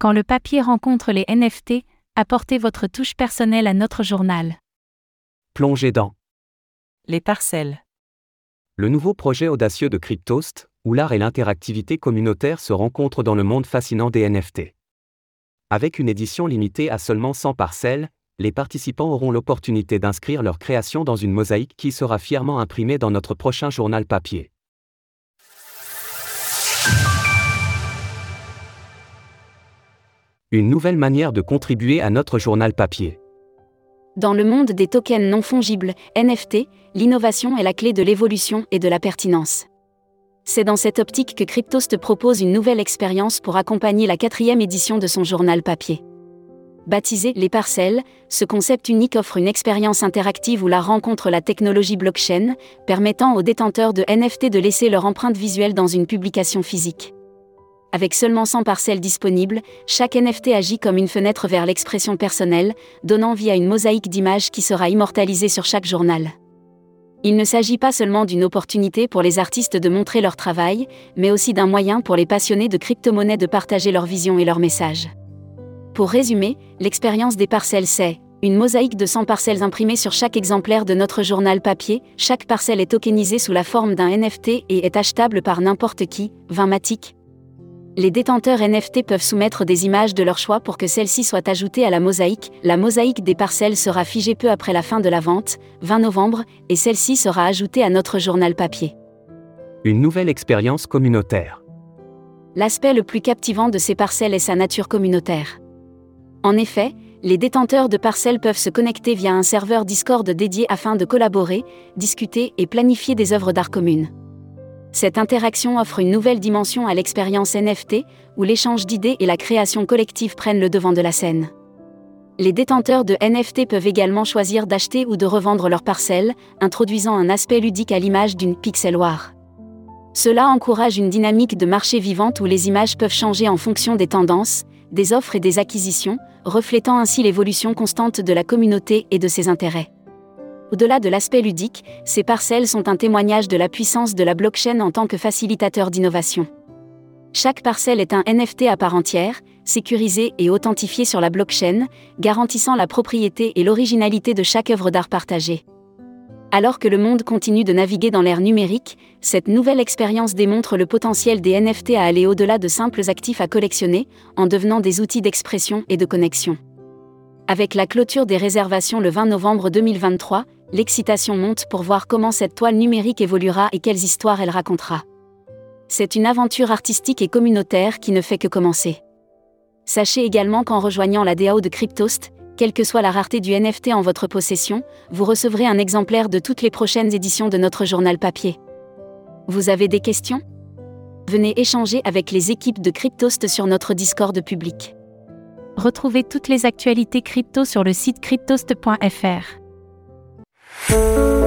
Quand le papier rencontre les NFT, apportez votre touche personnelle à notre journal. Plongez dans Les parcelles. le nouveau projet audacieux de Cryptost, où l'art et l'interactivité communautaire se rencontrent dans le monde fascinant des NFT. Avec une édition limitée à seulement 100 parcelles, les participants auront l'opportunité d'inscrire leur création dans une mosaïque qui sera fièrement imprimée dans notre prochain journal papier. Une nouvelle manière de contribuer à notre journal papier. Dans le monde des tokens non fongibles, NFT, l'innovation est la clé de l'évolution et de la pertinence. C'est dans cette optique que Cryptost propose une nouvelle expérience pour accompagner la quatrième édition de son journal papier. Baptisé Les Parcelles, ce concept unique offre une expérience interactive où la rencontre la technologie blockchain, permettant aux détenteurs de NFT de laisser leur empreinte visuelle dans une publication physique. Avec seulement 100 parcelles disponibles, chaque NFT agit comme une fenêtre vers l'expression personnelle, donnant vie à une mosaïque d'images qui sera immortalisée sur chaque journal. Il ne s'agit pas seulement d'une opportunité pour les artistes de montrer leur travail, mais aussi d'un moyen pour les passionnés de crypto-monnaies de partager leur vision et leur message. Pour résumer, l'expérience des parcelles c'est une mosaïque de 100 parcelles imprimées sur chaque exemplaire de notre journal papier, chaque parcelle est tokenisée sous la forme d'un NFT et est achetable par n'importe qui, 20 matic. Les détenteurs NFT peuvent soumettre des images de leur choix pour que celles-ci soient ajoutées à la mosaïque. La mosaïque des parcelles sera figée peu après la fin de la vente, 20 novembre, et celle-ci sera ajoutée à notre journal papier. Une nouvelle expérience communautaire. L'aspect le plus captivant de ces parcelles est sa nature communautaire. En effet, les détenteurs de parcelles peuvent se connecter via un serveur Discord dédié afin de collaborer, discuter et planifier des œuvres d'art communes. Cette interaction offre une nouvelle dimension à l'expérience NFT, où l'échange d'idées et la création collective prennent le devant de la scène. Les détenteurs de NFT peuvent également choisir d'acheter ou de revendre leurs parcelles, introduisant un aspect ludique à l'image d'une pixel. Cela encourage une dynamique de marché vivante où les images peuvent changer en fonction des tendances, des offres et des acquisitions, reflétant ainsi l'évolution constante de la communauté et de ses intérêts. Au-delà de l'aspect ludique, ces parcelles sont un témoignage de la puissance de la blockchain en tant que facilitateur d'innovation. Chaque parcelle est un NFT à part entière, sécurisé et authentifié sur la blockchain, garantissant la propriété et l'originalité de chaque œuvre d'art partagée. Alors que le monde continue de naviguer dans l'ère numérique, cette nouvelle expérience démontre le potentiel des NFT à aller au-delà de simples actifs à collectionner, en devenant des outils d'expression et de connexion. Avec la clôture des réservations le 20 novembre 2023, l'excitation monte pour voir comment cette toile numérique évoluera et quelles histoires elle racontera. C'est une aventure artistique et communautaire qui ne fait que commencer. Sachez également qu'en rejoignant la DAO de Cryptost, quelle que soit la rareté du NFT en votre possession, vous recevrez un exemplaire de toutes les prochaines éditions de notre journal papier. Vous avez des questions? Venez échanger avec les équipes de Cryptost sur notre Discord public. Retrouvez toutes les actualités crypto sur le site cryptost.fr. Música